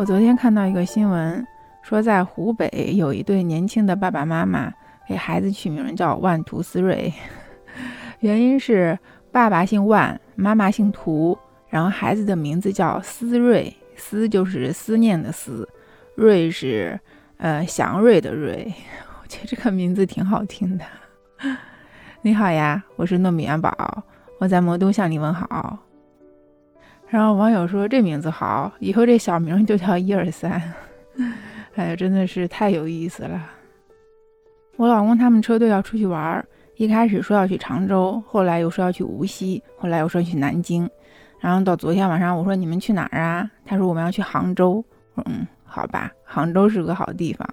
我昨天看到一个新闻，说在湖北有一对年轻的爸爸妈妈给孩子取名叫万图思睿，原因是爸爸姓万，妈妈姓图，然后孩子的名字叫思睿，思就是思念的思，睿是呃祥瑞的瑞。我觉得这个名字挺好听的。你好呀，我是糯米元宝，我在魔都向你问好。然后网友说这名字好，以后这小名就叫一二三。哎呀，真的是太有意思了。我老公他们车队要出去玩，一开始说要去常州，后来又说要去无锡，后来又说去南京。然后到昨天晚上，我说你们去哪儿啊？他说我们要去杭州。嗯，好吧，杭州是个好地方。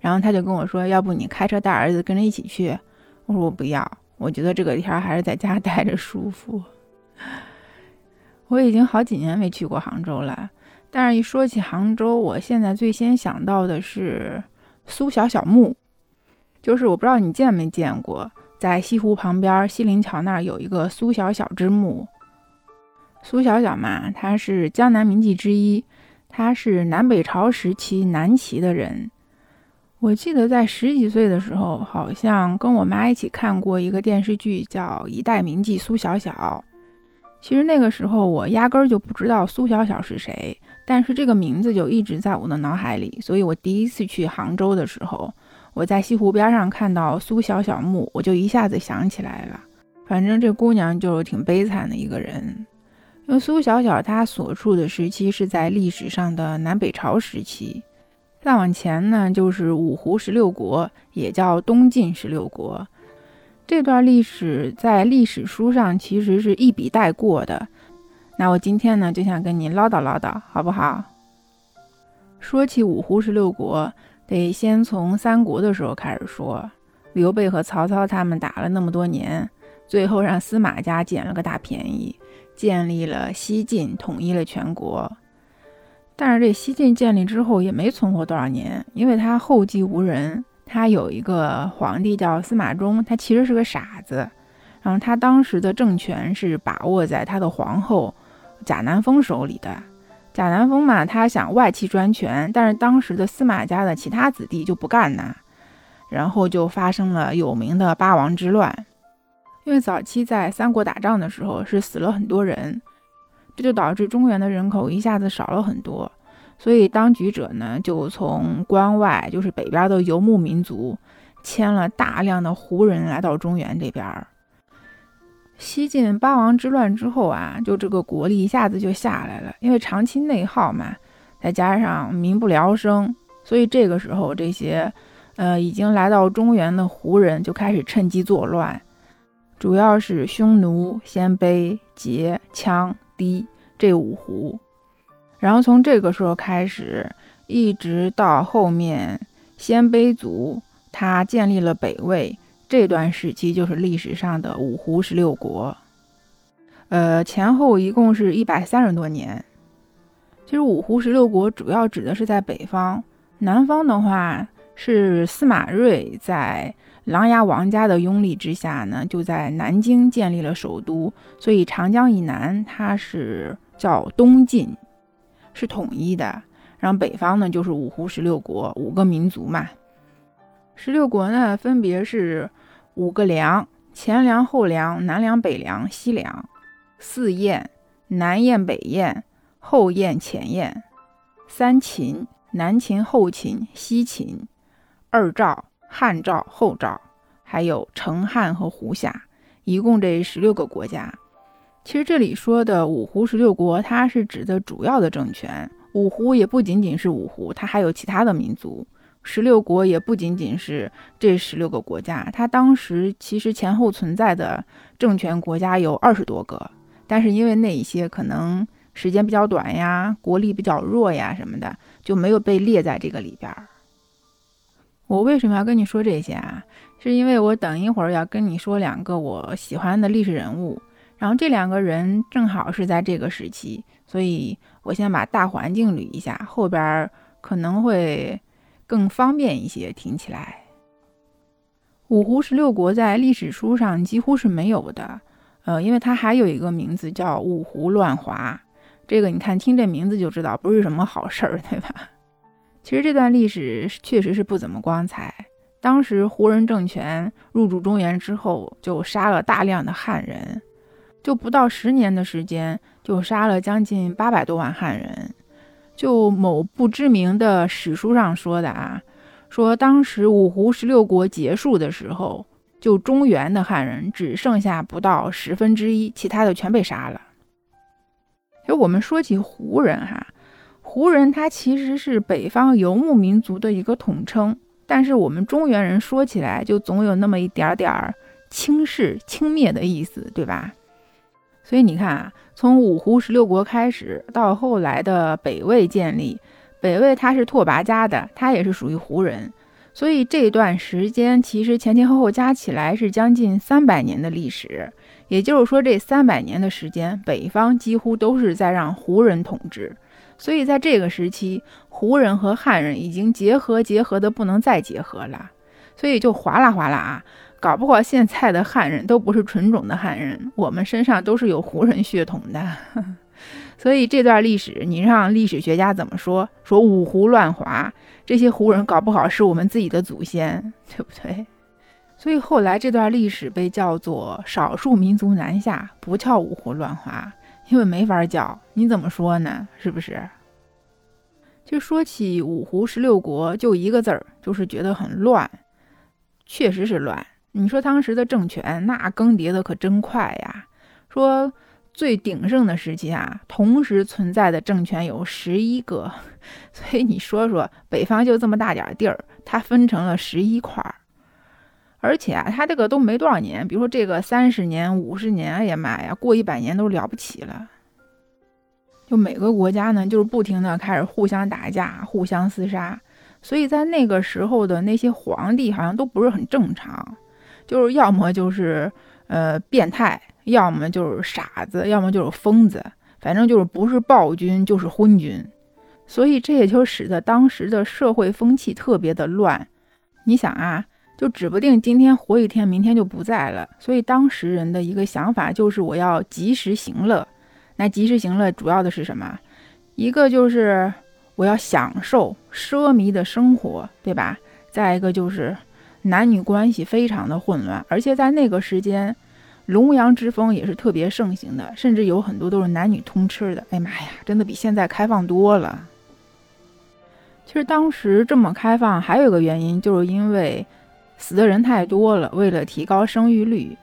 然后他就跟我说，要不你开车带儿子跟着一起去？我说我不要，我觉得这个天还是在家 待着舒服。我已经好几年没去过杭州了，但是一说起杭州，我现在最先想到的是苏小小墓，就是我不知道你见没见过，在西湖旁边西泠桥那儿有一个苏小小之墓。苏小小嘛，他是江南名妓之一，他是南北朝时期南齐的人。我记得在十几岁的时候，好像跟我妈一起看过一个电视剧，叫《一代名妓苏小小》。其实那个时候我压根儿就不知道苏小小是谁，但是这个名字就一直在我的脑海里。所以我第一次去杭州的时候，我在西湖边上看到苏小小墓，我就一下子想起来了。反正这姑娘就挺悲惨的一个人，因为苏小小她所处的时期是在历史上的南北朝时期，再往前呢就是五胡十六国，也叫东晋十六国。这段历史在历史书上其实是一笔带过的，那我今天呢就想跟你唠叨唠叨，好不好？说起五胡十六国，得先从三国的时候开始说。刘备和曹操他们打了那么多年，最后让司马家捡了个大便宜，建立了西晋，统一了全国。但是这西晋建立之后也没存活多少年，因为他后继无人。他有一个皇帝叫司马衷，他其实是个傻子，然后他当时的政权是把握在他的皇后贾南风手里的。贾南风嘛，他想外戚专权，但是当时的司马家的其他子弟就不干呐，然后就发生了有名的八王之乱。因为早期在三国打仗的时候是死了很多人，这就导致中原的人口一下子少了很多。所以当局者呢，就从关外，就是北边的游牧民族，迁了大量的胡人来到中原这边。西晋八王之乱之后啊，就这个国力一下子就下来了，因为长期内耗嘛，再加上民不聊生，所以这个时候这些，呃，已经来到中原的胡人就开始趁机作乱，主要是匈奴、鲜卑、羯、羌、氐这五胡。然后从这个时候开始，一直到后面鲜卑族他建立了北魏这段时期，就是历史上的五胡十六国。呃，前后一共是一百三十多年。其实五胡十六国主要指的是在北方，南方的话是司马睿在琅琊王家的拥立之下呢，就在南京建立了首都，所以长江以南它是叫东晋。是统一的，然后北方呢就是五胡十六国五个民族嘛。十六国呢分别是五个梁：前梁、后梁、南梁、北梁、西梁；四燕：南燕、北燕、后燕、前燕；三秦：南秦、后秦、西秦；二赵：汉赵、后赵；还有成汉和胡夏，一共这十六个国家。其实这里说的五胡十六国，它是指的主要的政权。五胡也不仅仅是五胡，它还有其他的民族。十六国也不仅仅是这十六个国家，它当时其实前后存在的政权国家有二十多个，但是因为那一些可能时间比较短呀，国力比较弱呀什么的，就没有被列在这个里边儿。我为什么要跟你说这些啊？是因为我等一会儿要跟你说两个我喜欢的历史人物。然后这两个人正好是在这个时期，所以我先把大环境捋一下，后边可能会更方便一些听起来。五胡十六国在历史书上几乎是没有的，呃，因为它还有一个名字叫五胡乱华，这个你看，听这名字就知道不是什么好事儿，对吧？其实这段历史确实是不怎么光彩。当时胡人政权入主中原之后，就杀了大量的汉人，就不到十年的时间，就杀了将近八百多万汉人。就某不知名的史书上说的啊，说当时五胡十六国结束的时候，就中原的汉人只剩下不到十分之一，其他的全被杀了。就我们说起胡人哈。胡人他其实是北方游牧民族的一个统称，但是我们中原人说起来就总有那么一点点儿轻视、轻蔑的意思，对吧？所以你看啊，从五胡十六国开始，到后来的北魏建立，北魏他是拓跋家的，他也是属于胡人，所以这段时间其实前前后后加起来是将近三百年的历史。也就是说，这三百年的时间，北方几乎都是在让胡人统治。所以在这个时期，胡人和汉人已经结合，结合的不能再结合了，所以就哗啦哗啦啊，搞不好现在的汉人都不是纯种的汉人，我们身上都是有胡人血统的。所以这段历史，你让历史学家怎么说？说五胡乱华，这些胡人搞不好是我们自己的祖先，对不对？所以后来这段历史被叫做少数民族南下，不叫五胡乱华。因为没法叫，你怎么说呢？是不是？就说起五胡十六国，就一个字儿，就是觉得很乱。确实是乱。你说当时的政权那更迭的可真快呀。说最鼎盛的时期啊，同时存在的政权有十一个。所以你说说，北方就这么大点地儿，它分成了十一块儿。而且啊，他这个都没多少年，比如说这个三十年、五十年，哎呀妈呀，过一百年都了不起了。就每个国家呢，就是不停的开始互相打架、互相厮杀，所以在那个时候的那些皇帝好像都不是很正常，就是要么就是呃变态，要么就是傻子，要么就是疯子，反正就是不是暴君就是昏君。所以这也就使得当时的社会风气特别的乱。你想啊。就指不定今天活一天，明天就不在了。所以当时人的一个想法就是我要及时行乐。那及时行乐主要的是什么？一个就是我要享受奢靡的生活，对吧？再一个就是男女关系非常的混乱，而且在那个时间，龙阳之风也是特别盛行的，甚至有很多都是男女通吃的。哎妈呀，真的比现在开放多了。其实当时这么开放，还有一个原因，就是因为。死的人太多了，为了提高生育率，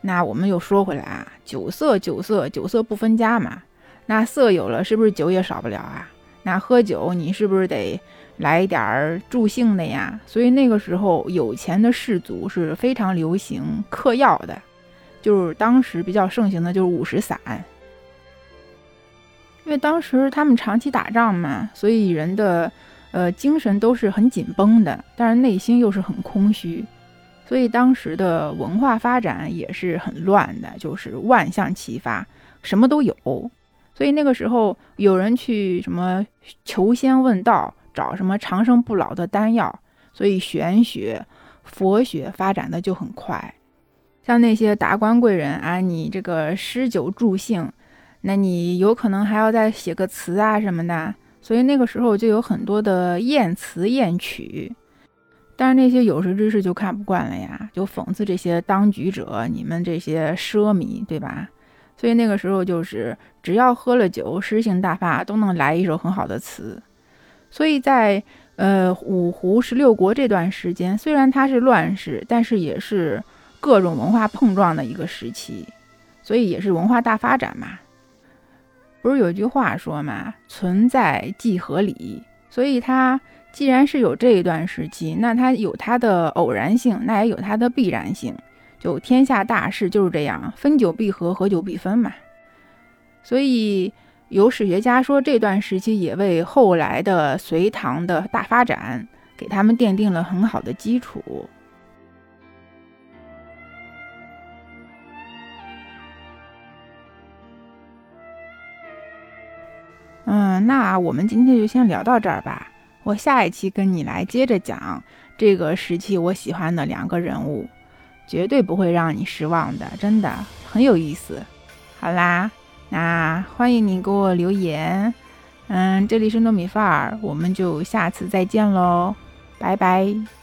那我们又说回来啊，酒色酒色酒色不分家嘛。那色有了，是不是酒也少不了啊？那喝酒你是不是得来一点儿助兴的呀？所以那个时候有钱的士族是非常流行嗑药的，就是当时比较盛行的就是五石散。因为当时他们长期打仗嘛，所以人的。呃，精神都是很紧绷的，但是内心又是很空虚，所以当时的文化发展也是很乱的，就是万象齐发，什么都有。所以那个时候有人去什么求仙问道，找什么长生不老的丹药，所以玄学、佛学发展的就很快。像那些达官贵人啊，你这个诗酒助兴，那你有可能还要再写个词啊什么的。所以那个时候就有很多的艳词艳曲，但是那些有识之士就看不惯了呀，就讽刺这些当局者，你们这些奢靡，对吧？所以那个时候就是只要喝了酒，诗兴大发，都能来一首很好的词。所以在呃五胡十六国这段时间，虽然它是乱世，但是也是各种文化碰撞的一个时期，所以也是文化大发展嘛。不是有句话说嘛，存在即合理，所以它既然是有这一段时期，那它有它的偶然性，那也有它的必然性。就天下大事就是这样，分久必合，合久必分嘛。所以有史学家说，这段时期也为后来的隋唐的大发展，给他们奠定了很好的基础。嗯，那我们今天就先聊到这儿吧。我下一期跟你来接着讲这个时期我喜欢的两个人物，绝对不会让你失望的，真的很有意思。好啦，那欢迎你给我留言。嗯，这里是糯米饭儿，我们就下次再见喽，拜拜。